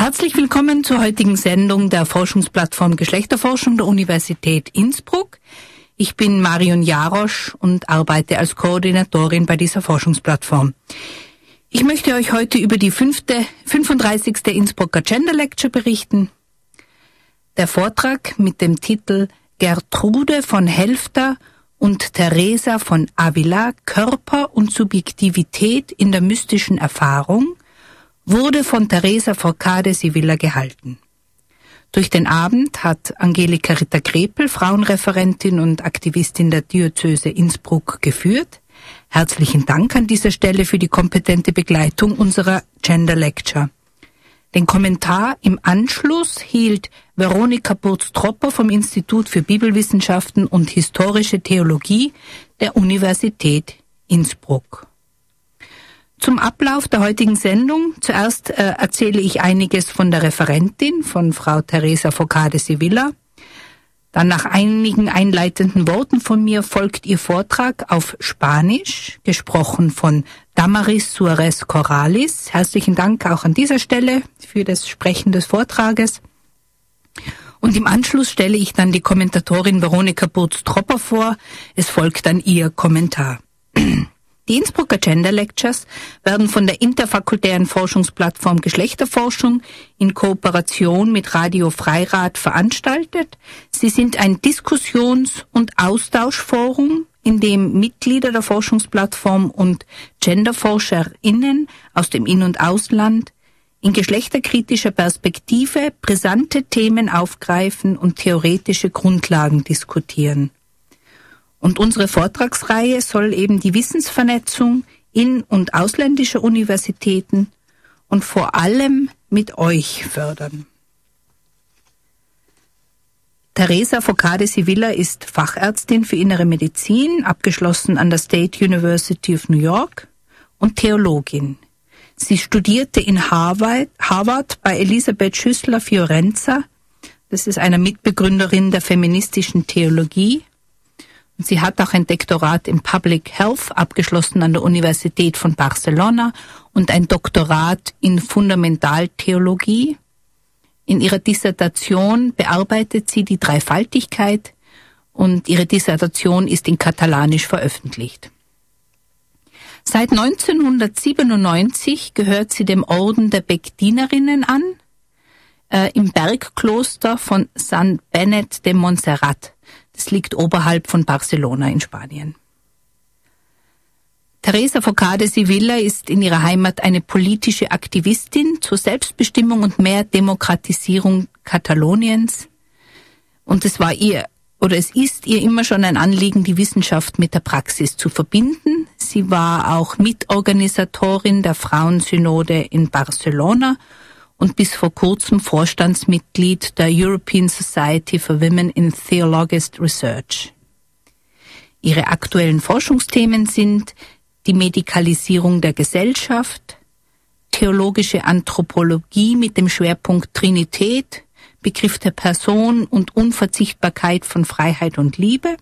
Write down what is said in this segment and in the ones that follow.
Herzlich willkommen zur heutigen Sendung der Forschungsplattform Geschlechterforschung der Universität Innsbruck. Ich bin Marion Jarosch und arbeite als Koordinatorin bei dieser Forschungsplattform. Ich möchte euch heute über die fünfte, 35. Innsbrucker Gender Lecture berichten. Der Vortrag mit dem Titel Gertrude von Helfter und Teresa von Avila Körper und Subjektivität in der mystischen Erfahrung wurde von Teresa Forcade Sivilla gehalten. Durch den Abend hat Angelika Ritter-Krepel, Frauenreferentin und Aktivistin der Diözese Innsbruck, geführt. Herzlichen Dank an dieser Stelle für die kompetente Begleitung unserer Gender Lecture. Den Kommentar im Anschluss hielt Veronika Burz-Tropper vom Institut für Bibelwissenschaften und Historische Theologie der Universität Innsbruck. Zum Ablauf der heutigen Sendung. Zuerst äh, erzähle ich einiges von der Referentin, von Frau Teresa Focade Sevilla. Dann nach einigen einleitenden Worten von mir folgt ihr Vortrag auf Spanisch, gesprochen von Damaris Suarez Corralis. Herzlichen Dank auch an dieser Stelle für das Sprechen des Vortrages. Und im Anschluss stelle ich dann die Kommentatorin Veronika Burz-Tropper vor. Es folgt dann ihr Kommentar. Die Innsbrucker Gender Lectures werden von der interfakultären Forschungsplattform Geschlechterforschung in Kooperation mit Radio Freirad veranstaltet. Sie sind ein Diskussions- und Austauschforum, in dem Mitglieder der Forschungsplattform und GenderforscherInnen aus dem In- und Ausland in geschlechterkritischer Perspektive brisante Themen aufgreifen und theoretische Grundlagen diskutieren. Und unsere Vortragsreihe soll eben die Wissensvernetzung in- und ausländischer Universitäten und vor allem mit euch fördern. Teresa Focade Sivilla ist Fachärztin für innere Medizin, abgeschlossen an der State University of New York und Theologin. Sie studierte in Harvard, Harvard bei Elisabeth Schüssler Fiorenza. Das ist eine Mitbegründerin der feministischen Theologie Sie hat auch ein Doktorat in Public Health abgeschlossen an der Universität von Barcelona und ein Doktorat in Fundamentaltheologie. In ihrer Dissertation bearbeitet sie die Dreifaltigkeit und ihre Dissertation ist in Katalanisch veröffentlicht. Seit 1997 gehört sie dem Orden der Begdinerinnen an, äh, im Bergkloster von San Benet de Montserrat. Es liegt oberhalb von Barcelona in Spanien. Teresa Focade Sivilla ist in ihrer Heimat eine politische Aktivistin zur Selbstbestimmung und mehr Demokratisierung Kataloniens. Und es war ihr oder es ist ihr immer schon ein Anliegen, die Wissenschaft mit der Praxis zu verbinden. Sie war auch Mitorganisatorin der Frauensynode in Barcelona und bis vor kurzem Vorstandsmitglied der European Society for Women in Theologist Research. Ihre aktuellen Forschungsthemen sind die Medikalisierung der Gesellschaft, theologische Anthropologie mit dem Schwerpunkt Trinität, Begriff der Person und Unverzichtbarkeit von Freiheit und Liebe,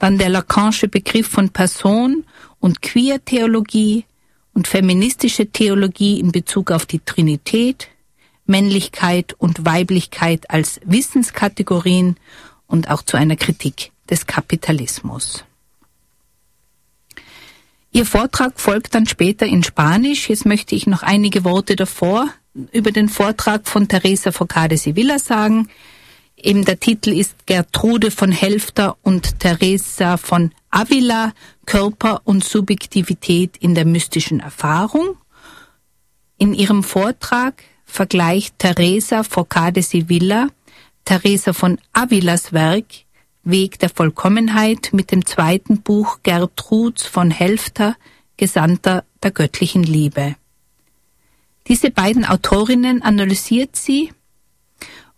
dann der Lacanische Begriff von Person und Queer-Theologie, und feministische Theologie in Bezug auf die Trinität, Männlichkeit und Weiblichkeit als Wissenskategorien und auch zu einer Kritik des Kapitalismus. Ihr Vortrag folgt dann später in Spanisch. Jetzt möchte ich noch einige Worte davor über den Vortrag von Teresa Focade Sevilla sagen. Eben der Titel ist Gertrude von Helfter und Teresa von Avila, Körper und Subjektivität in der mystischen Erfahrung. In ihrem Vortrag vergleicht Teresa Focade Sevilla Teresa von Avilas Werk Weg der Vollkommenheit mit dem zweiten Buch Gertruds von Helfter, Gesandter der göttlichen Liebe. Diese beiden Autorinnen analysiert sie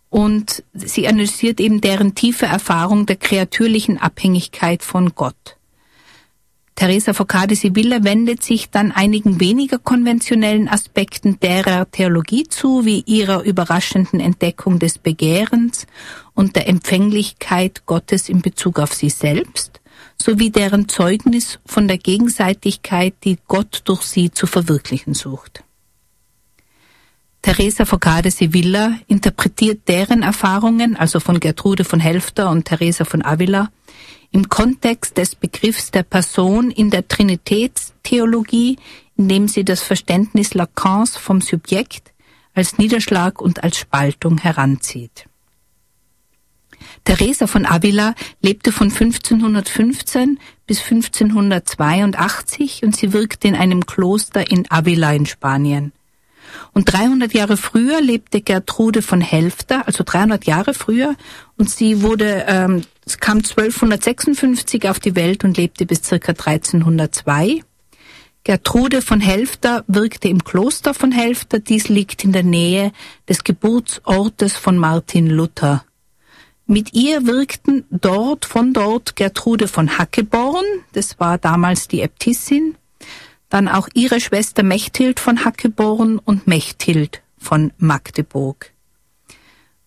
und sie analysiert eben deren tiefe Erfahrung der kreatürlichen Abhängigkeit von Gott. Teresa Focade Sibilla wendet sich dann einigen weniger konventionellen Aspekten derer Theologie zu, wie ihrer überraschenden Entdeckung des Begehrens und der Empfänglichkeit Gottes in Bezug auf sie selbst, sowie deren Zeugnis von der Gegenseitigkeit, die Gott durch sie zu verwirklichen sucht. Teresa Focade Sevilla interpretiert deren Erfahrungen, also von Gertrude von Helfter und Teresa von Avila, im Kontext des Begriffs der Person in der Trinitätstheologie, indem sie das Verständnis Lacans vom Subjekt als Niederschlag und als Spaltung heranzieht. Teresa von Avila lebte von 1515 bis 1582 und sie wirkte in einem Kloster in Avila in Spanien. Und 300 Jahre früher lebte Gertrude von Helfter, also 300 Jahre früher, und sie wurde, ähm, kam 1256 auf die Welt und lebte bis circa 1302. Gertrude von Helfter wirkte im Kloster von Helfter. Dies liegt in der Nähe des Geburtsortes von Martin Luther. Mit ihr wirkten dort, von dort Gertrude von Hackeborn, das war damals die Äbtissin, dann auch ihre Schwester Mechthild von Hackeborn und Mechthild von Magdeburg.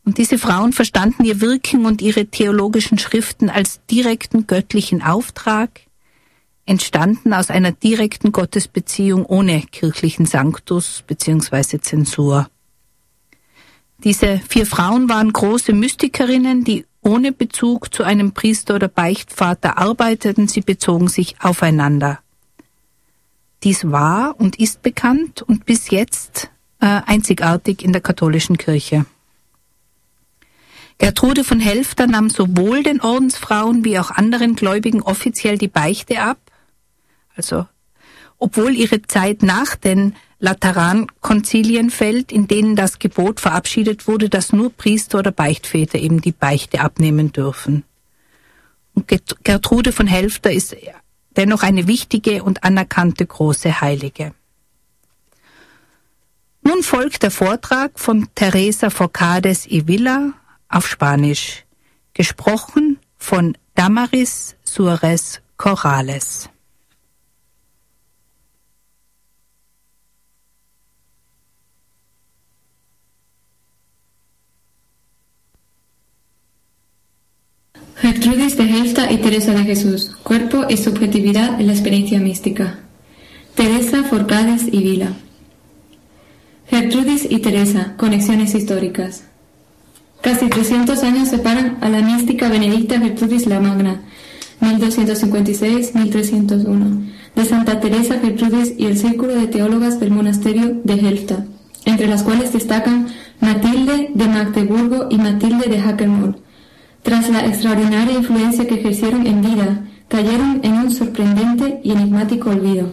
Und diese Frauen verstanden ihr Wirken und ihre theologischen Schriften als direkten göttlichen Auftrag, entstanden aus einer direkten Gottesbeziehung ohne kirchlichen Sanctus bzw. Zensur. Diese vier Frauen waren große Mystikerinnen, die ohne Bezug zu einem Priester oder Beichtvater arbeiteten, sie bezogen sich aufeinander. Dies war und ist bekannt und bis jetzt äh, einzigartig in der katholischen Kirche. Gertrude von Helfter nahm sowohl den Ordensfrauen wie auch anderen Gläubigen offiziell die Beichte ab, also obwohl ihre Zeit nach den Laterankonzilien fällt, in denen das Gebot verabschiedet wurde, dass nur Priester oder Beichtväter eben die Beichte abnehmen dürfen. Und Gertrude von Helfter ist dennoch eine wichtige und anerkannte große Heilige. Nun folgt der Vortrag von Teresa Forcades y Villa auf Spanisch, gesprochen von Damaris Suarez Corrales. Teresa de Jesús, cuerpo y subjetividad en la experiencia mística. Teresa Forcades y Vila. Gertrudis y Teresa, conexiones históricas. Casi 300 años separan a la mística benedicta Gertrudis la Magna, 1256-1301, de Santa Teresa Gertrudis y el círculo de teólogas del monasterio de Helfta, entre las cuales destacan Matilde de Magdeburgo y Matilde de Hackermold, tras la extraordinaria influencia que ejercieron en vida, cayeron en un sorprendente y enigmático olvido.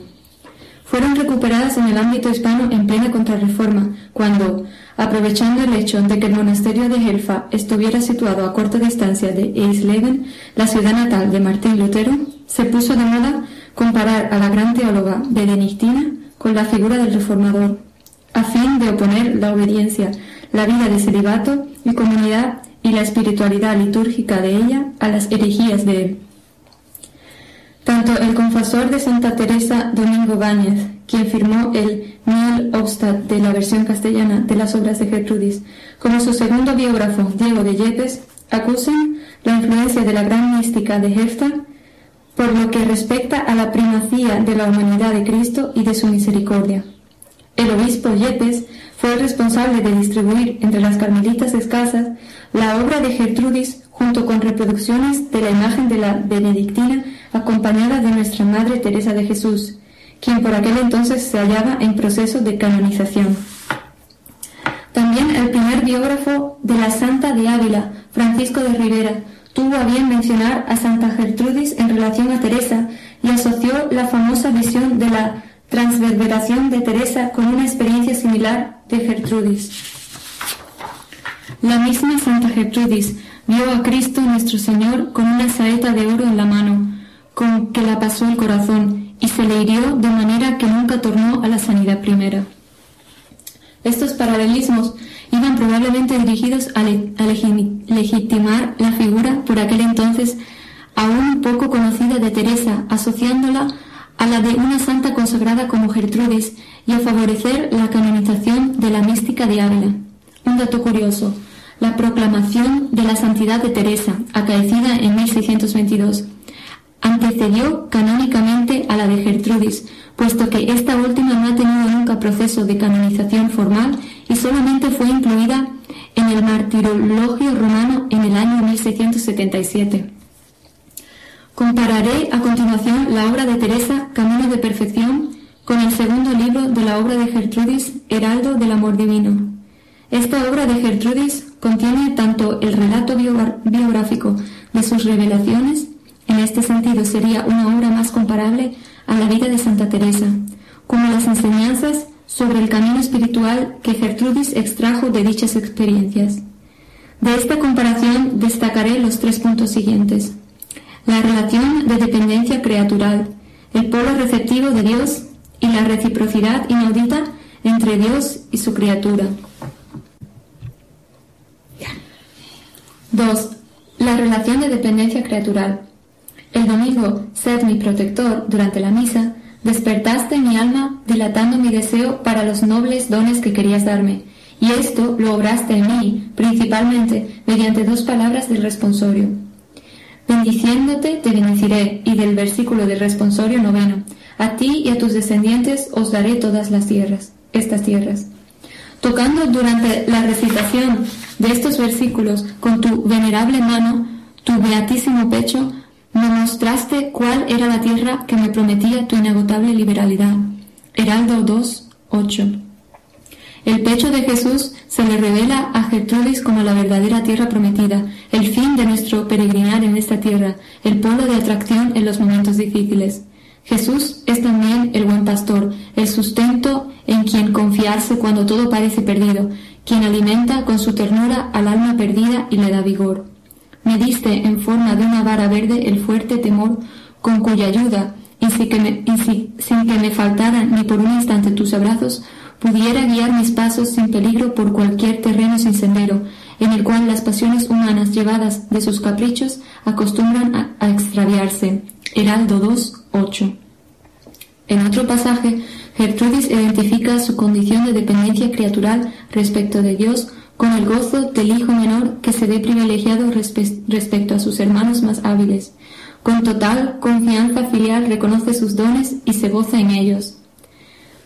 Fueron recuperadas en el ámbito hispano en plena contrarreforma, cuando, aprovechando el hecho de que el monasterio de Helfa estuviera situado a corta distancia de Eisleben, la ciudad natal de Martín Lutero, se puso de moda comparar a la gran teóloga benedictina con la figura del reformador, a fin de oponer la obediencia, la vida de celibato y comunidad y la espiritualidad litúrgica de ella a las herejías de él. Tanto el confesor de Santa Teresa, Domingo Báñez, quien firmó el Miel Obstat de la versión castellana de las obras de Gertrudis, como su segundo biógrafo, Diego de Yepes, acusan la influencia de la gran mística de Hefta por lo que respecta a la primacía de la humanidad de Cristo y de su misericordia. El obispo Yepes fue el responsable de distribuir entre las carmelitas escasas la obra de Gertrudis junto con reproducciones de la imagen de la benedictina acompañada de nuestra Madre Teresa de Jesús, quien por aquel entonces se hallaba en proceso de canonización. También el primer biógrafo de la Santa de Ávila, Francisco de Rivera, tuvo a bien mencionar a Santa Gertrudis en relación a Teresa y asoció la famosa visión de la transverberación de Teresa con una experiencia similar de Gertrudis. La misma Santa Gertrudis vio a Cristo nuestro Señor con una saeta de oro en la mano, con que la pasó el corazón y se le hirió de manera que nunca tornó a la sanidad primera. Estos paralelismos iban probablemente dirigidos a, legitimar la figura por aquel entonces aún poco conocida de Teresa, asociándola a la de una santa consagrada como Gertrudis y a favorecer la canonización de la mística de. Un dato curioso, la proclamación de la santidad de Teresa, acaecida en 1622, antecedió canónicamente a la de Gertrudis, puesto que esta última no ha tenido nunca proceso de canonización formal y solamente fue incluida en el martirologio romano en el año 1677. Compararé a continuación la obra de Teresa, Camino de Perfección, con el segundo libro de la obra de Gertrudis, Heraldo del Amor Divino. Esta obra de Gertrudis contiene tanto el relato biográfico de sus revelaciones, en este sentido sería una obra más comparable a la vida de Santa Teresa, como las enseñanzas sobre el camino espiritual que Gertrudis extrajo de dichas experiencias. De esta comparación destacaré los tres puntos siguientes. La relación de dependencia creatural, el polo receptivo de Dios y la reciprocidad inaudita entre Dios y su criatura. 2. La relación de dependencia creatural. El domingo, sed mi protector durante la misa, despertaste mi alma dilatando mi deseo para los nobles dones que querías darme, y esto lo obraste en mí, principalmente mediante dos palabras del responsorio. Bendiciéndote te bendeciré, y del versículo del responsorio noveno, a ti y a tus descendientes os daré todas las tierras, estas tierras. Tocando durante la recitación de estos versículos con tu venerable mano, tu beatísimo pecho, me mostraste cuál era la tierra que me prometía tu inagotable liberalidad. Heraldo 2, 8. El pecho de Jesús se le revela a Gertrudis como la verdadera tierra prometida, el fin de nuestro peregrinar en esta tierra, el polo de atracción en los momentos difíciles. Jesús es también el buen pastor, el sustento en quien confiarse cuando todo parece perdido, quien alimenta con su ternura al alma perdida y le da vigor. Me diste en forma de una vara verde el fuerte temor con cuya ayuda, y sin que me, sin que me faltaran ni por un instante tus abrazos, pudiera guiar mis pasos sin peligro por cualquier terreno sin sendero, en el cual las pasiones humanas llevadas de sus caprichos acostumbran a, a extraviarse. Heraldo 2, 8. En otro pasaje, Gertrudis identifica su condición de dependencia criatural respecto de Dios con el gozo del hijo menor que se ve privilegiado respecto a sus hermanos más hábiles. Con total confianza filial reconoce sus dones y se goza en ellos.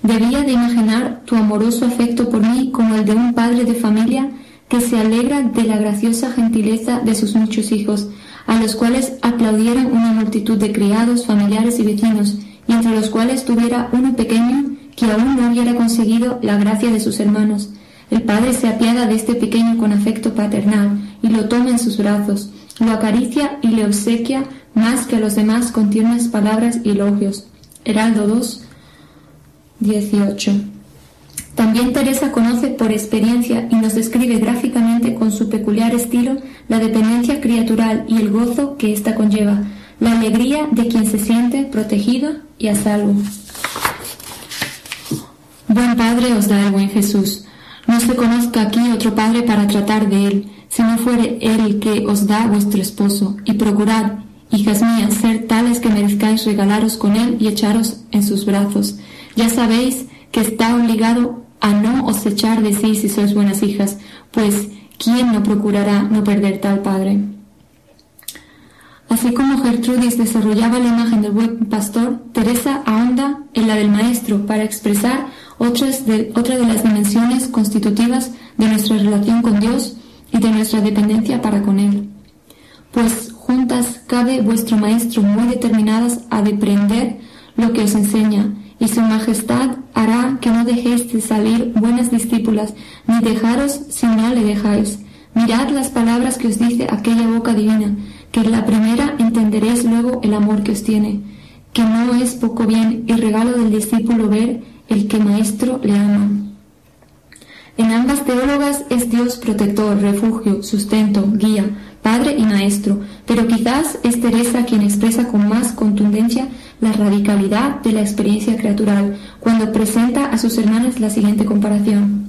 Debía de imaginar tu amoroso afecto por mí como el de un padre de familia que se alegra de la graciosa gentileza de sus muchos hijos, a los cuales aplaudieran una multitud de criados, familiares y vecinos, y entre los cuales tuviera uno pequeño que aún no hubiera conseguido la gracia de sus hermanos. El padre se apiada de este pequeño con afecto paternal y lo toma en sus brazos, lo acaricia y le obsequia más que a los demás con tiernas palabras y elogios. Heraldo 2, 18. También Teresa conoce por experiencia y nos describe gráficamente con su peculiar estilo la dependencia criatural y el gozo que ésta conlleva, la alegría de quien se siente protegido y a salvo. Buen Padre os da el buen Jesús. No se conozca aquí otro Padre para tratar de él, si no fuere él el que os da vuestro esposo, y procurad, hijas mías, ser tales que merezcáis regalaros con él y echaros en sus brazos. Ya sabéis que está obligado a no os echar de sí si sois buenas hijas, pues ¿quién no procurará no perder tal padre? Así como Gertrudis desarrollaba la imagen del buen pastor, Teresa ahonda en la del maestro para expresar otras de, otra de las dimensiones constitutivas de nuestra relación con Dios y de nuestra dependencia para con Él. Pues juntas cabe vuestro maestro muy determinadas a deprender lo que os enseña, y su majestad hará que no dejéis de salir buenas discípulas, ni dejaros si no le dejáis. Mirad las palabras que os dice aquella boca divina, que la primera entenderéis luego el amor que os tiene, que no es poco bien y regalo del discípulo ver el que maestro le ama. En ambas teólogas es Dios protector, refugio, sustento, guía, padre y maestro, pero quizás es Teresa quien expresa con más contundencia la radicalidad de la experiencia creatural cuando presenta a sus hermanas la siguiente comparación.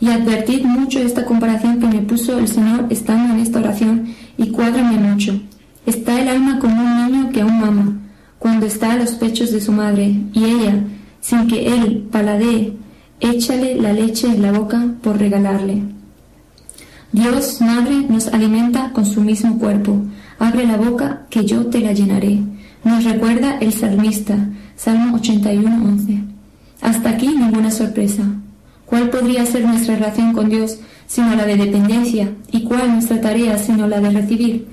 Y advertid mucho esta comparación que me puso el Señor estando en esta oración y cuádrame mucho. Está el alma como un niño que aún mama, cuando está a los pechos de su madre, y ella, sin que él paladee, échale la leche en la boca por regalarle. Dios, Madre, nos alimenta con su mismo cuerpo. Abre la boca, que yo te la llenaré. Nos recuerda el salmista, Salmo 81, 11. Hasta aquí ninguna sorpresa. ¿Cuál podría ser nuestra relación con Dios sino la de dependencia? ¿Y cuál nuestra tarea sino la de recibir?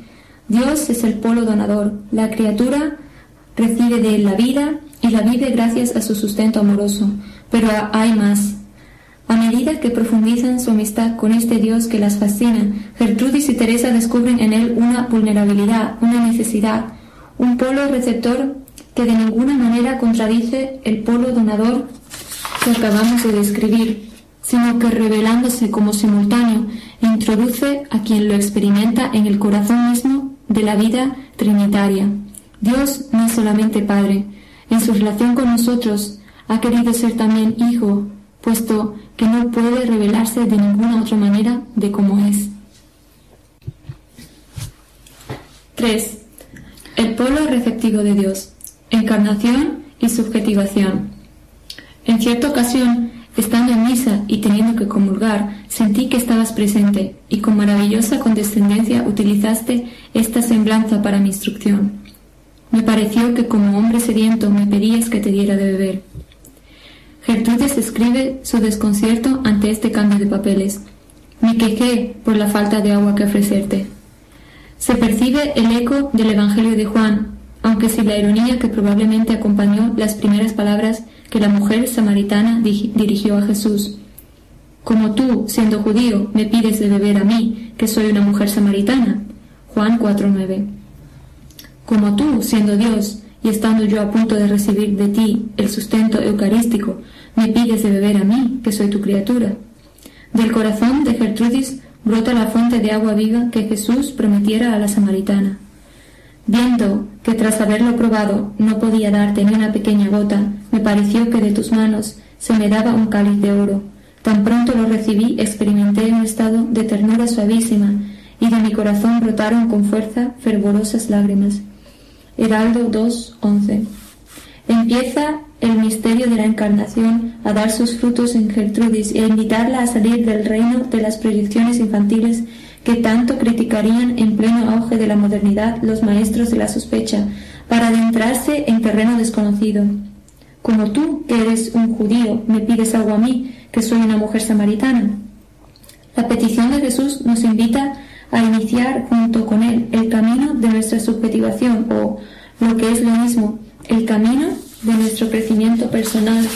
Dios es el polo donador. La criatura recibe de él la vida y la vive gracias a su sustento amoroso. Pero hay más. A medida que profundizan su amistad con este Dios que las fascina, Gertrudis y Teresa descubren en él una vulnerabilidad, una necesidad, un polo receptor que de ninguna manera contradice el polo donador que acabamos de describir, sino que revelándose como simultáneo introduce a quien lo experimenta en el corazón mismo de la vida trinitaria. Dios no es solamente Padre, en su relación con nosotros ha querido ser también Hijo, puesto que no puede revelarse de ninguna otra manera de cómo es. 3. El polo receptivo de Dios. Encarnación y subjetivación. En cierta ocasión, estando en misa y teniendo que comulgar, sentí que estabas presente y con maravillosa condescendencia utilizaste esta semblanza para mi instrucción. Me pareció que como hombre sediento me pedías que te diera de beber. Gertrudes escribe su desconcierto ante este cambio de papeles. Me quejé por la falta de agua que ofrecerte. Se percibe el eco del Evangelio de Juan, aunque sin la ironía que probablemente acompañó las primeras palabras que la mujer samaritana dirigió a Jesús. Como tú, siendo judío, me pides de beber a mí, que soy una mujer samaritana. Juan 4.9. Como tú, siendo Dios, y estando yo a punto de recibir de ti el sustento eucarístico, me pides de beber a mí, que soy tu criatura. Del corazón de Gertrudis brota la fuente de agua viva que Jesús prometiera a la samaritana. Viendo que tras haberlo probado no podía darte ni una pequeña gota, me pareció que de tus manos se me daba un cáliz de oro. Tan pronto lo recibí, experimenté un estado de ternura suavísima, y de mi corazón brotaron con fuerza fervorosas lágrimas. Heraldo 2.11 Empieza el misterio de la encarnación a dar sus frutos en Gertrudis e invitarla a salir del reino de las proyecciones infantiles que tanto criticarían en pleno auge de la modernidad los maestros de la sospecha, para adentrarse en terreno desconocido. Como tú, que eres un judío, me pides algo a mí, que soy una mujer samaritana. La petición de Jesús nos invita a iniciar junto con Él el camino de nuestra subjetivación o, lo que es lo mismo, el camino de nuestro crecimiento personal,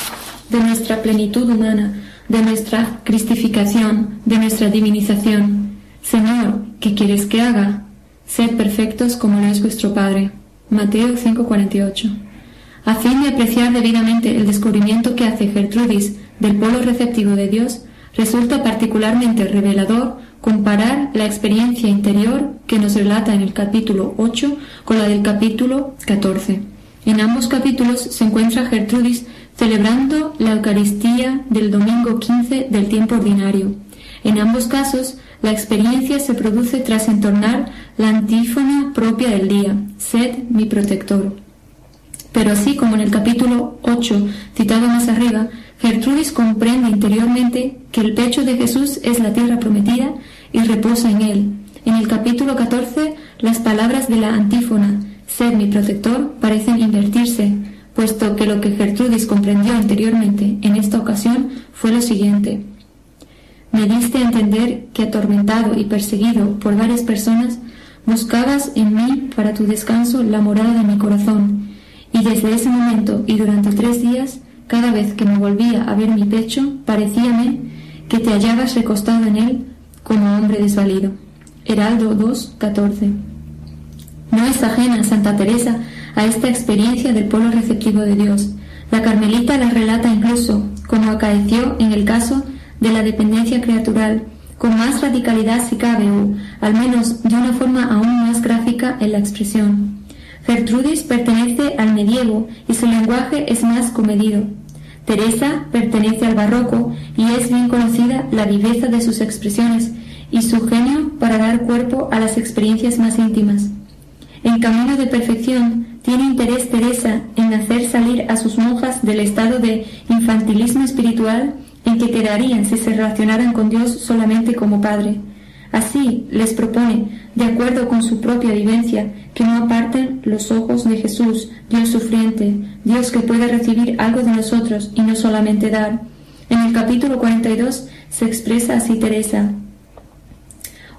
de nuestra plenitud humana, de nuestra cristificación, de nuestra divinización. Señor, ¿qué quieres que haga? Sed perfectos como lo es vuestro Padre. Mateo 5:48. A fin de apreciar debidamente el descubrimiento que hace Gertrudis del polo receptivo de Dios, resulta particularmente revelador comparar la experiencia interior que nos relata en el capítulo 8 con la del capítulo 14. En ambos capítulos se encuentra Gertrudis celebrando la Eucaristía del domingo 15 del tiempo ordinario. En ambos casos, la experiencia se produce tras entornar la antífona propia del día, sed mi protector. Pero así como en el capítulo 8, citado más arriba, Gertrudis comprende interiormente que el pecho de Jesús es la tierra prometida y reposa en él. En el capítulo 14, las palabras de la antífona, ser mi protector, parecen invertirse, puesto que lo que Gertrudis comprendió anteriormente en esta ocasión fue lo siguiente. Me diste a entender que atormentado y perseguido por varias personas, buscabas en mí para tu descanso la morada de mi corazón, y desde ese momento y durante tres días cada vez que me volvía a ver mi pecho, parecíame que te hallabas recostado en él como hombre desvalido. Heraldo 2, 14. No es ajena Santa Teresa a esta experiencia del polo receptivo de Dios. La Carmelita la relata incluso, como acaeció en el caso de la dependencia creatural, con más radicalidad si cabe, o al menos de una forma aún más gráfica en la expresión. Gertrudis pertenece al medievo y su lenguaje es más comedido. Teresa pertenece al barroco y es bien conocida la viveza de sus expresiones y su genio para dar cuerpo a las experiencias más íntimas. En camino de perfección tiene interés Teresa en hacer salir a sus monjas del estado de infantilismo espiritual en que quedarían si se relacionaran con Dios solamente como Padre. Así les propone, de acuerdo con su propia vivencia, que no aparten los ojos de Jesús, Dios sufriente, Dios que puede recibir algo de nosotros y no solamente dar. En el capítulo 42 se expresa así Teresa.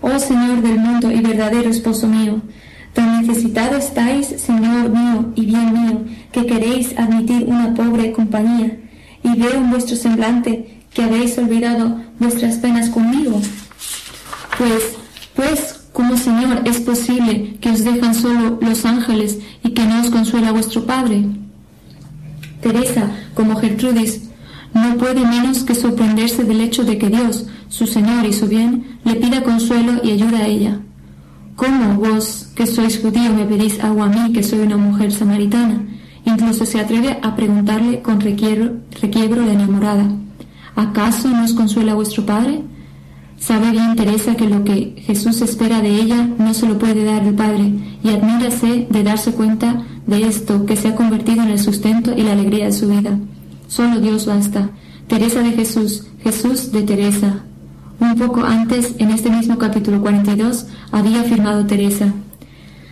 Oh Señor del mundo y verdadero esposo mío, tan necesitado estáis, Señor mío y bien mío, que queréis admitir una pobre compañía, y veo en vuestro semblante que habéis olvidado vuestras penas conmigo. Pues, pues, como Señor es posible que os dejan solo los ángeles y que no os consuela vuestro Padre. Teresa, como Gertrudis, no puede menos que sorprenderse del hecho de que Dios, su Señor y su bien, le pida consuelo y ayuda a ella. ¿Cómo vos, que sois judío, me pedís agua a mí, que soy una mujer samaritana? Incluso se atreve a preguntarle con requiebro, requiebro enamorada. ¿Acaso no os consuela vuestro Padre? Sabe bien Teresa que lo que Jesús espera de ella no se lo puede dar el Padre, y admírase de darse cuenta de esto que se ha convertido en el sustento y la alegría de su vida. Solo Dios basta. Teresa de Jesús, Jesús de Teresa. Un poco antes, en este mismo capítulo 42, había afirmado Teresa.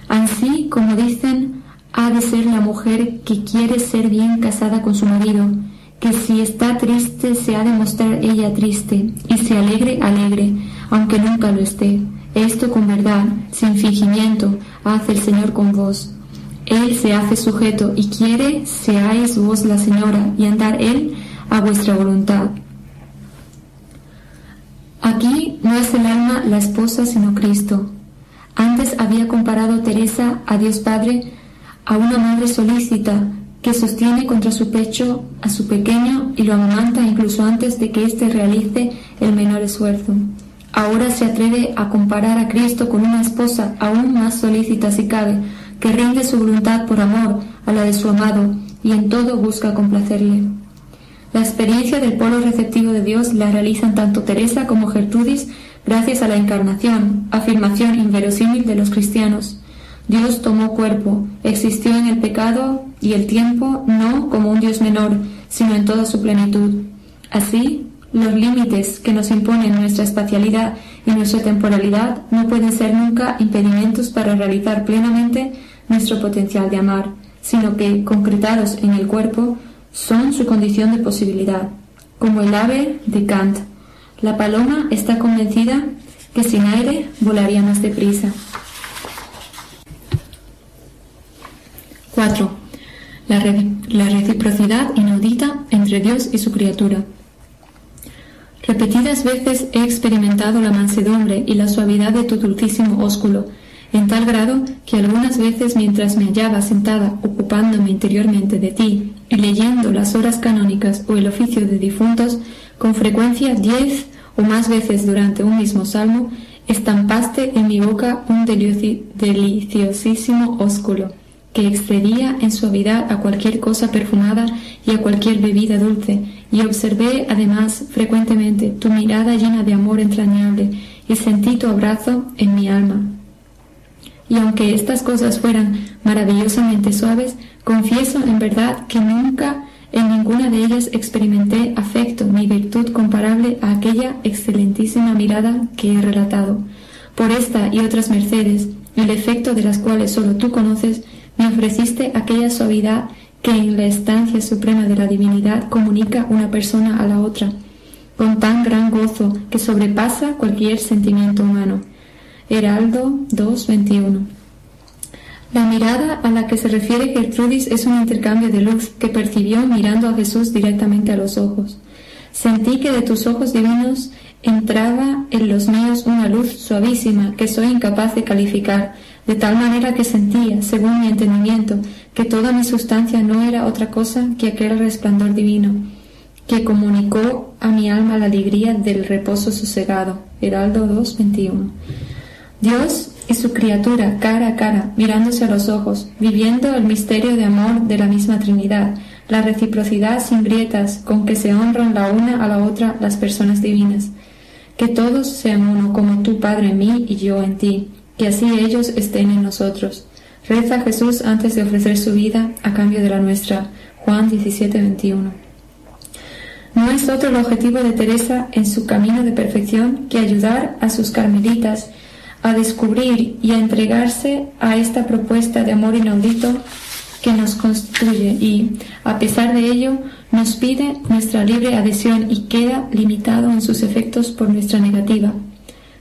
Así como dicen, ha de ser la mujer que quiere ser bien casada con su marido, que si está triste se ha de mostrar ella triste, y si alegre, alegre, aunque nunca lo esté. Esto con verdad, sin fingimiento, hace el Señor con vos. Él se hace sujeto y quiere seáis vos la señora y andar Él a vuestra voluntad. Aquí no es el alma la esposa sino Cristo. Antes había comparado Teresa a Dios Padre a una madre solícita que sostiene contra su pecho a su pequeño y lo amamanta incluso antes de que éste realice el menor esfuerzo. Ahora se atreve a comparar a Cristo con una esposa aún más solícita si cabe, que rinde su voluntad por amor a la de su amado y en todo busca complacerle. La experiencia del polo receptivo de Dios la realizan tanto Teresa como Gertrudis gracias a la encarnación, afirmación inverosímil de los cristianos. Dios tomó cuerpo, existió en el pecado y el tiempo no como un Dios menor, sino en toda su plenitud. Así, los límites que nos imponen nuestra espacialidad y nuestra temporalidad no pueden ser nunca impedimentos para realizar plenamente nuestro potencial de amar, sino que, concretados en el cuerpo, son su condición de posibilidad. Como el ave de Kant, la paloma está convencida que sin aire volaría más deprisa. 4. La, la reciprocidad inaudita entre Dios y su criatura. Repetidas veces he experimentado la mansedumbre y la suavidad de tu dulcísimo ósculo, en tal grado que algunas veces mientras me hallaba sentada ocupándome interiormente de ti y leyendo las horas canónicas o el oficio de difuntos, con frecuencia diez o más veces durante un mismo salmo, estampaste en mi boca un deliciosísimo ósculo, que excedía en suavidad a cualquier cosa perfumada y a cualquier bebida dulce, y observé además frecuentemente tu mirada llena de amor entrañable, y sentí tu abrazo en mi alma, y aunque estas cosas fueran maravillosamente suaves, confieso en verdad que nunca en ninguna de ellas experimenté afecto ni virtud comparable a aquella excelentísima mirada que he relatado. Por esta y otras mercedes, el efecto de las cuales sólo tú conoces, me ofreciste aquella suavidad que en la estancia suprema de la divinidad comunica una persona a la otra, con tan gran gozo que sobrepasa cualquier sentimiento humano. Heraldo 2.21. La mirada a la que se refiere Gertrudis es un intercambio de luz que percibió mirando a Jesús directamente a los ojos. Sentí que de tus ojos divinos entraba en los míos una luz suavísima que soy incapaz de calificar, de tal manera que sentía, según mi entendimiento, que toda mi sustancia no era otra cosa que aquel resplandor divino, que comunicó a mi alma la alegría del reposo sosegado. Heraldo 2.21. Dios y su criatura cara a cara, mirándose a los ojos, viviendo el misterio de amor de la misma Trinidad, la reciprocidad sin grietas con que se honran la una a la otra las personas divinas. Que todos sean uno como tú, Padre, en mí y yo en ti, que así ellos estén en nosotros. Reza Jesús antes de ofrecer su vida a cambio de la nuestra. Juan 17, 21. No es otro el objetivo de Teresa en su camino de perfección que ayudar a sus carmelitas a descubrir y a entregarse a esta propuesta de amor inaudito que nos constituye y, a pesar de ello, nos pide nuestra libre adhesión y queda limitado en sus efectos por nuestra negativa.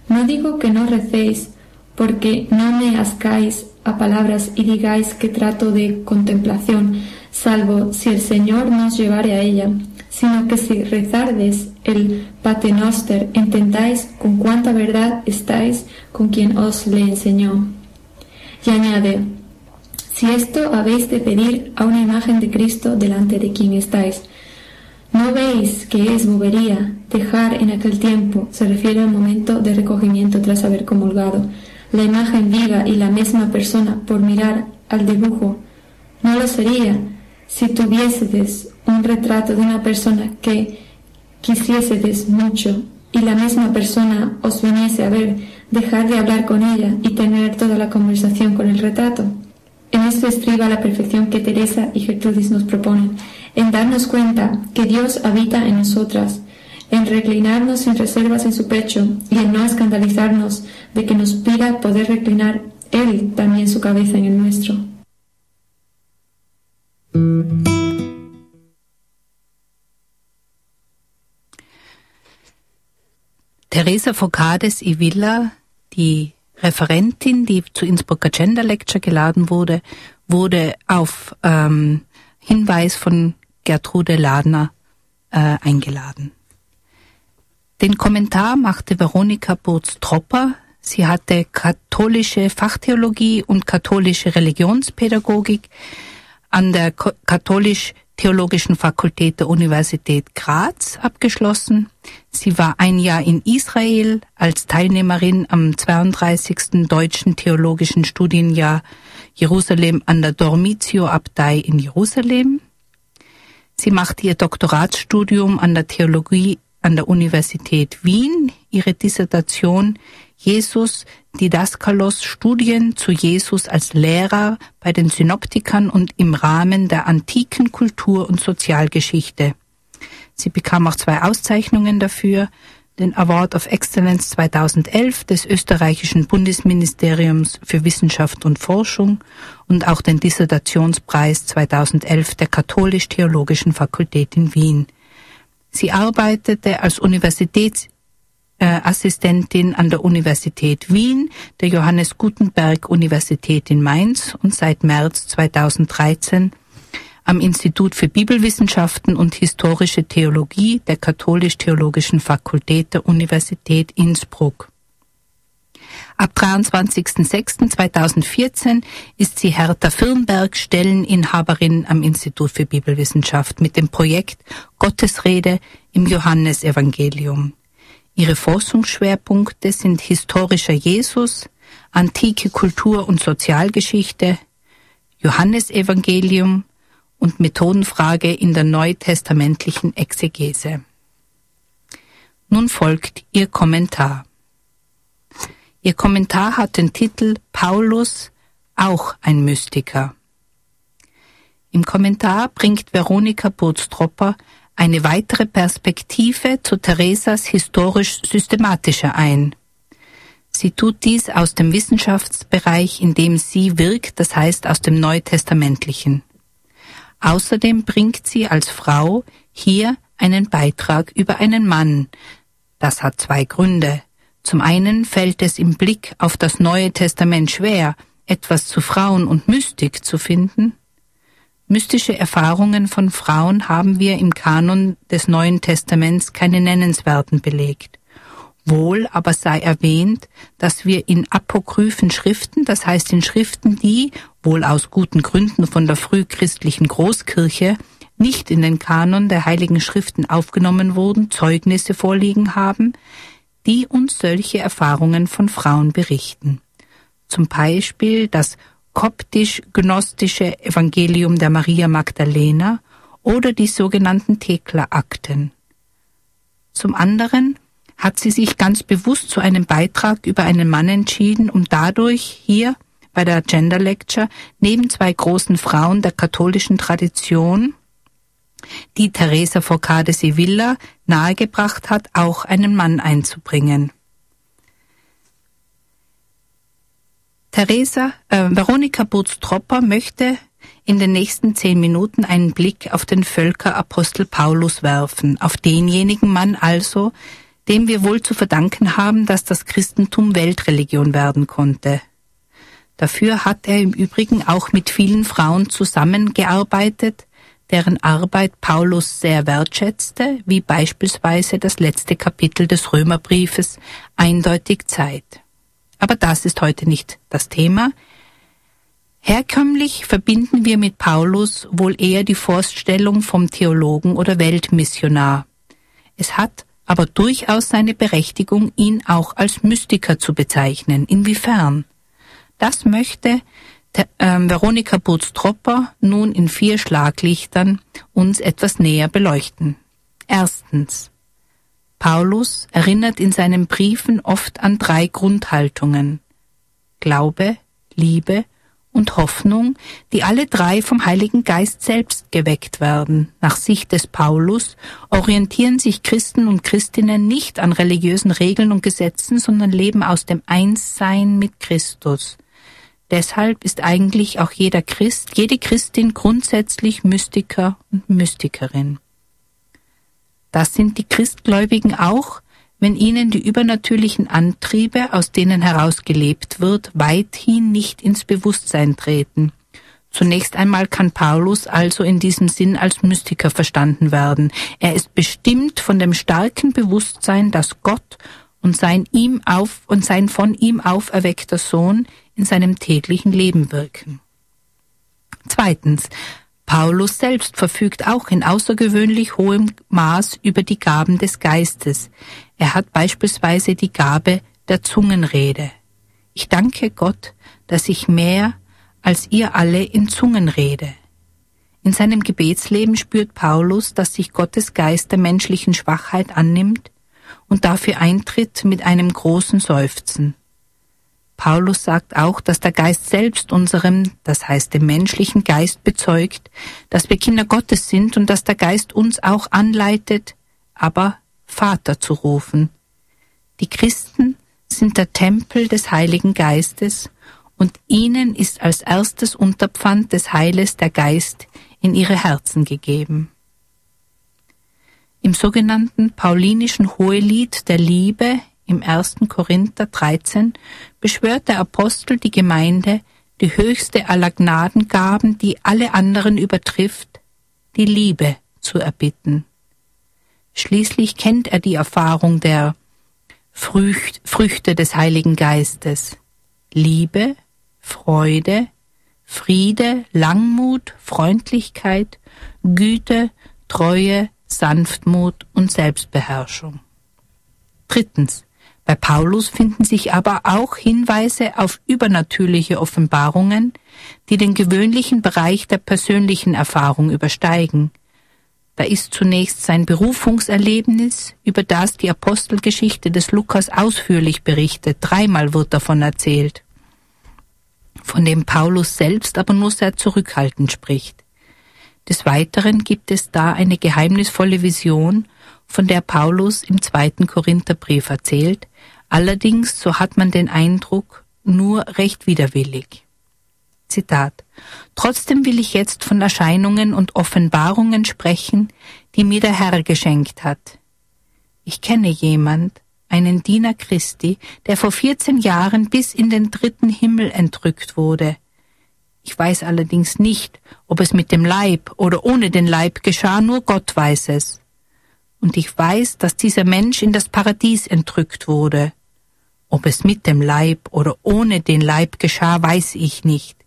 No digo que no recéis, porque no me ascáis a palabras y digáis que trato de contemplación, salvo si el Señor nos llevare a ella, sino que si rezardes el paternoster, intentáis con cuánta verdad estáis con quien os le enseñó. Y añade, si esto habéis de pedir a una imagen de Cristo delante de quien estáis, ¿no veis que es bobería dejar en aquel tiempo, se refiere al momento de recogimiento tras haber comulgado, la imagen viva y la misma persona por mirar al dibujo? No lo sería si tuviesedes un retrato de una persona que quisiesedes mucho y la misma persona os viniese a ver, dejar de hablar con ella y tener toda la conversación con el retrato. En esto estriba la perfección que Teresa y Gertrudis nos proponen, en darnos cuenta que Dios habita en nosotras, en reclinarnos sin reservas en su pecho y en no escandalizarnos de que nos pida poder reclinar Él también su cabeza en el nuestro. Teresa Focades y Villa, die Referentin, die zu Innsbrucker Gender Lecture geladen wurde, wurde auf ähm, Hinweis von Gertrude Ladner äh, eingeladen. Den Kommentar machte Veronika Burz-Tropper. Sie hatte katholische Fachtheologie und katholische Religionspädagogik an der katholisch Theologischen Fakultät der Universität Graz abgeschlossen. Sie war ein Jahr in Israel als Teilnehmerin am 32. Deutschen Theologischen Studienjahr Jerusalem an der Dormitio Abtei in Jerusalem. Sie machte ihr Doktoratsstudium an der Theologie an der Universität Wien. Ihre Dissertation Jesus Didaskalos Studien zu Jesus als Lehrer bei den Synoptikern und im Rahmen der antiken Kultur- und Sozialgeschichte. Sie bekam auch zwei Auszeichnungen dafür, den Award of Excellence 2011 des österreichischen Bundesministeriums für Wissenschaft und Forschung und auch den Dissertationspreis 2011 der Katholisch-Theologischen Fakultät in Wien. Sie arbeitete als Universitäts äh, Assistentin an der Universität Wien, der Johannes Gutenberg Universität in Mainz und seit März 2013 am Institut für Bibelwissenschaften und historische Theologie der Katholisch-Theologischen Fakultät der Universität Innsbruck. Ab 23.06.2014 ist sie Hertha Firnberg Stelleninhaberin am Institut für Bibelwissenschaft mit dem Projekt Gottesrede im Johannesevangelium. Ihre Forschungsschwerpunkte sind historischer Jesus, antike Kultur- und Sozialgeschichte, Johannesevangelium und Methodenfrage in der neutestamentlichen Exegese. Nun folgt Ihr Kommentar. Ihr Kommentar hat den Titel Paulus, auch ein Mystiker. Im Kommentar bringt Veronika Bootstropper eine weitere Perspektive zu Theresas historisch-systematischer ein. Sie tut dies aus dem Wissenschaftsbereich, in dem sie wirkt, das heißt aus dem Neutestamentlichen. Außerdem bringt sie als Frau hier einen Beitrag über einen Mann. Das hat zwei Gründe. Zum einen fällt es im Blick auf das Neue Testament schwer, etwas zu Frauen und Mystik zu finden. Mystische Erfahrungen von Frauen haben wir im Kanon des Neuen Testaments keine nennenswerten belegt. Wohl aber sei erwähnt, dass wir in apokryphen Schriften, das heißt in Schriften, die, wohl aus guten Gründen von der frühchristlichen Großkirche, nicht in den Kanon der heiligen Schriften aufgenommen wurden, Zeugnisse vorliegen haben, die uns solche Erfahrungen von Frauen berichten. Zum Beispiel das koptisch-gnostische Evangelium der Maria Magdalena oder die sogenannten Thekla-Akten. Zum anderen hat sie sich ganz bewusst zu einem Beitrag über einen Mann entschieden, um dadurch hier bei der Gender Lecture neben zwei großen Frauen der katholischen Tradition, die Teresa Forcade Sevilla nahegebracht hat, auch einen Mann einzubringen. Theresa, äh, Veronika Butz-Tropper möchte in den nächsten zehn Minuten einen Blick auf den Völkerapostel Paulus werfen, auf denjenigen Mann also, dem wir wohl zu verdanken haben, dass das Christentum Weltreligion werden konnte. Dafür hat er im Übrigen auch mit vielen Frauen zusammengearbeitet, deren Arbeit Paulus sehr wertschätzte, wie beispielsweise das letzte Kapitel des Römerbriefes eindeutig zeigt. Aber das ist heute nicht das Thema. Herkömmlich verbinden wir mit Paulus wohl eher die Vorstellung vom Theologen oder Weltmissionar. Es hat aber durchaus seine Berechtigung, ihn auch als Mystiker zu bezeichnen. Inwiefern? Das möchte äh, Veronika Butz-Tropper nun in vier Schlaglichtern uns etwas näher beleuchten. Erstens. Paulus erinnert in seinen Briefen oft an drei Grundhaltungen. Glaube, Liebe und Hoffnung, die alle drei vom Heiligen Geist selbst geweckt werden. Nach Sicht des Paulus orientieren sich Christen und Christinnen nicht an religiösen Regeln und Gesetzen, sondern leben aus dem Einssein mit Christus. Deshalb ist eigentlich auch jeder Christ, jede Christin grundsätzlich Mystiker und Mystikerin. Das sind die Christgläubigen auch, wenn ihnen die übernatürlichen Antriebe, aus denen heraus gelebt wird, weithin nicht ins Bewusstsein treten. Zunächst einmal kann Paulus also in diesem Sinn als Mystiker verstanden werden. Er ist bestimmt von dem starken Bewusstsein, dass Gott und sein ihm auf und sein von ihm auferweckter Sohn in seinem täglichen Leben wirken. Zweitens, Paulus selbst verfügt auch in außergewöhnlich hohem Maß über die Gaben des Geistes. Er hat beispielsweise die Gabe der Zungenrede. Ich danke Gott, dass ich mehr als ihr alle in Zungen rede. In seinem Gebetsleben spürt Paulus, dass sich Gottes Geist der menschlichen Schwachheit annimmt und dafür eintritt mit einem großen Seufzen. Paulus sagt auch, dass der Geist selbst unserem, das heißt dem menschlichen Geist bezeugt, dass wir Kinder Gottes sind und dass der Geist uns auch anleitet, aber Vater zu rufen. Die Christen sind der Tempel des Heiligen Geistes und ihnen ist als erstes Unterpfand des Heiles der Geist in ihre Herzen gegeben. Im sogenannten paulinischen Hohelied der Liebe im 1. Korinther 13 beschwört der Apostel die Gemeinde, die höchste aller Gnadengaben, die alle anderen übertrifft, die Liebe zu erbitten. Schließlich kennt er die Erfahrung der Frücht, Früchte des Heiligen Geistes. Liebe, Freude, Friede, Langmut, Freundlichkeit, Güte, Treue, Sanftmut und Selbstbeherrschung. Drittens. Bei Paulus finden sich aber auch Hinweise auf übernatürliche Offenbarungen, die den gewöhnlichen Bereich der persönlichen Erfahrung übersteigen. Da ist zunächst sein Berufungserlebnis, über das die Apostelgeschichte des Lukas ausführlich berichtet. Dreimal wird davon erzählt, von dem Paulus selbst aber nur sehr zurückhaltend spricht. Des Weiteren gibt es da eine geheimnisvolle Vision, von der Paulus im zweiten Korintherbrief erzählt, allerdings, so hat man den Eindruck, nur recht widerwillig. Zitat Trotzdem will ich jetzt von Erscheinungen und Offenbarungen sprechen, die mir der Herr geschenkt hat. Ich kenne jemand, einen Diener Christi, der vor 14 Jahren bis in den dritten Himmel entrückt wurde. Ich weiß allerdings nicht, ob es mit dem Leib oder ohne den Leib geschah, nur Gott weiß es. Und ich weiß, dass dieser Mensch in das Paradies entrückt wurde. Ob es mit dem Leib oder ohne den Leib geschah, weiß ich nicht.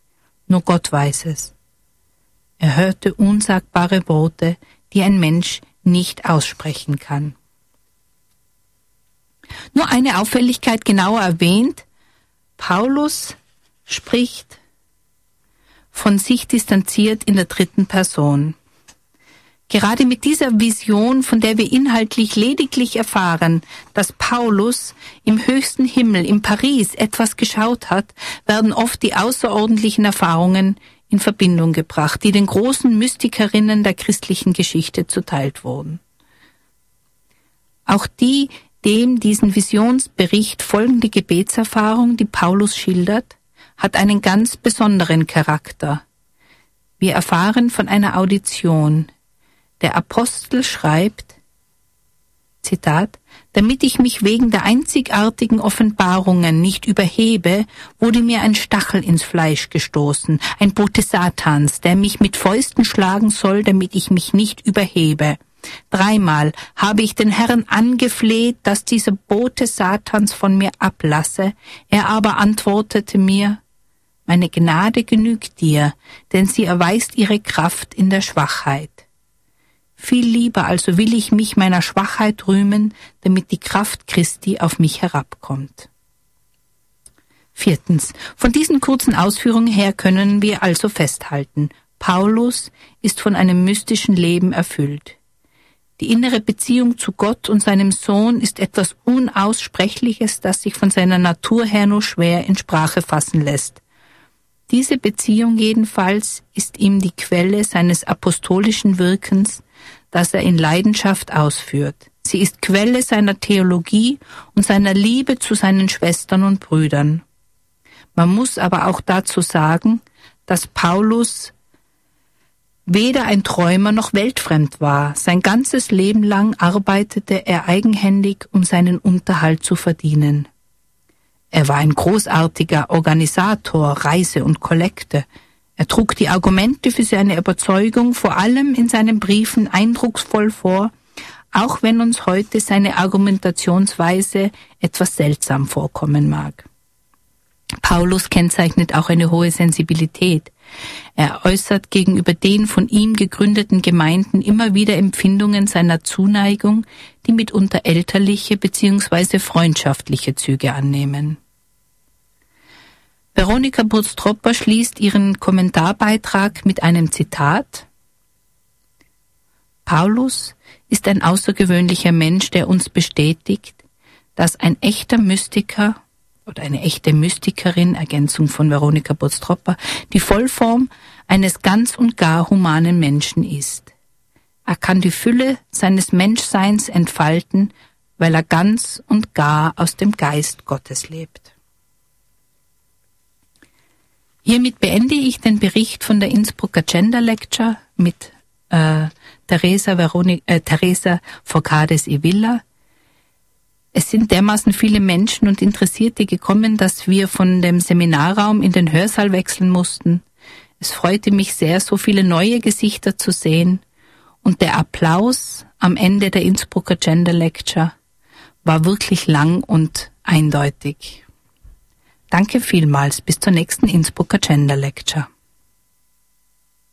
Nur Gott weiß es. Er hörte unsagbare Worte, die ein Mensch nicht aussprechen kann. Nur eine Auffälligkeit genauer erwähnt, Paulus spricht von sich distanziert in der dritten Person. Gerade mit dieser Vision, von der wir inhaltlich lediglich erfahren, dass Paulus im höchsten Himmel in Paris etwas geschaut hat, werden oft die außerordentlichen Erfahrungen in Verbindung gebracht, die den großen Mystikerinnen der christlichen Geschichte zuteilt wurden. Auch die dem diesen Visionsbericht folgende Gebetserfahrung, die Paulus schildert, hat einen ganz besonderen Charakter. Wir erfahren von einer Audition. Der Apostel schreibt, Zitat, damit ich mich wegen der einzigartigen Offenbarungen nicht überhebe, wurde mir ein Stachel ins Fleisch gestoßen, ein Bote Satans, der mich mit Fäusten schlagen soll, damit ich mich nicht überhebe. Dreimal habe ich den Herrn angefleht, dass dieser Bote Satans von mir ablasse, er aber antwortete mir, meine Gnade genügt dir, denn sie erweist ihre Kraft in der Schwachheit. Viel lieber also will ich mich meiner Schwachheit rühmen, damit die Kraft Christi auf mich herabkommt. Viertens. Von diesen kurzen Ausführungen her können wir also festhalten, Paulus ist von einem mystischen Leben erfüllt. Die innere Beziehung zu Gott und seinem Sohn ist etwas Unaussprechliches, das sich von seiner Natur her nur schwer in Sprache fassen lässt. Diese Beziehung jedenfalls ist ihm die Quelle seines apostolischen Wirkens, das er in Leidenschaft ausführt. Sie ist Quelle seiner Theologie und seiner Liebe zu seinen Schwestern und Brüdern. Man muss aber auch dazu sagen, dass Paulus weder ein Träumer noch weltfremd war. Sein ganzes Leben lang arbeitete er eigenhändig, um seinen Unterhalt zu verdienen. Er war ein großartiger Organisator, Reise und Kollekte. Er trug die Argumente für seine Überzeugung vor allem in seinen Briefen eindrucksvoll vor, auch wenn uns heute seine Argumentationsweise etwas seltsam vorkommen mag. Paulus kennzeichnet auch eine hohe Sensibilität. Er äußert gegenüber den von ihm gegründeten Gemeinden immer wieder Empfindungen seiner Zuneigung, die mitunter elterliche bzw. freundschaftliche Züge annehmen. Veronika Burz-Tropper schließt ihren Kommentarbeitrag mit einem Zitat. Paulus ist ein außergewöhnlicher Mensch, der uns bestätigt, dass ein echter Mystiker oder eine echte Mystikerin, Ergänzung von Veronika Burz-Tropper, die Vollform eines ganz und gar humanen Menschen ist. Er kann die Fülle seines Menschseins entfalten, weil er ganz und gar aus dem Geist Gottes lebt. Hiermit beende ich den Bericht von der Innsbrucker Gender Lecture mit äh, Teresa, Veronik, äh, Teresa Forcades Evilla. Es sind dermaßen viele Menschen und Interessierte gekommen, dass wir von dem Seminarraum in den Hörsaal wechseln mussten. Es freute mich sehr, so viele neue Gesichter zu sehen. Und der Applaus am Ende der Innsbrucker Gender Lecture war wirklich lang und eindeutig. Danke vielmals. Bis zur nächsten Innsbrucker Gender Lecture.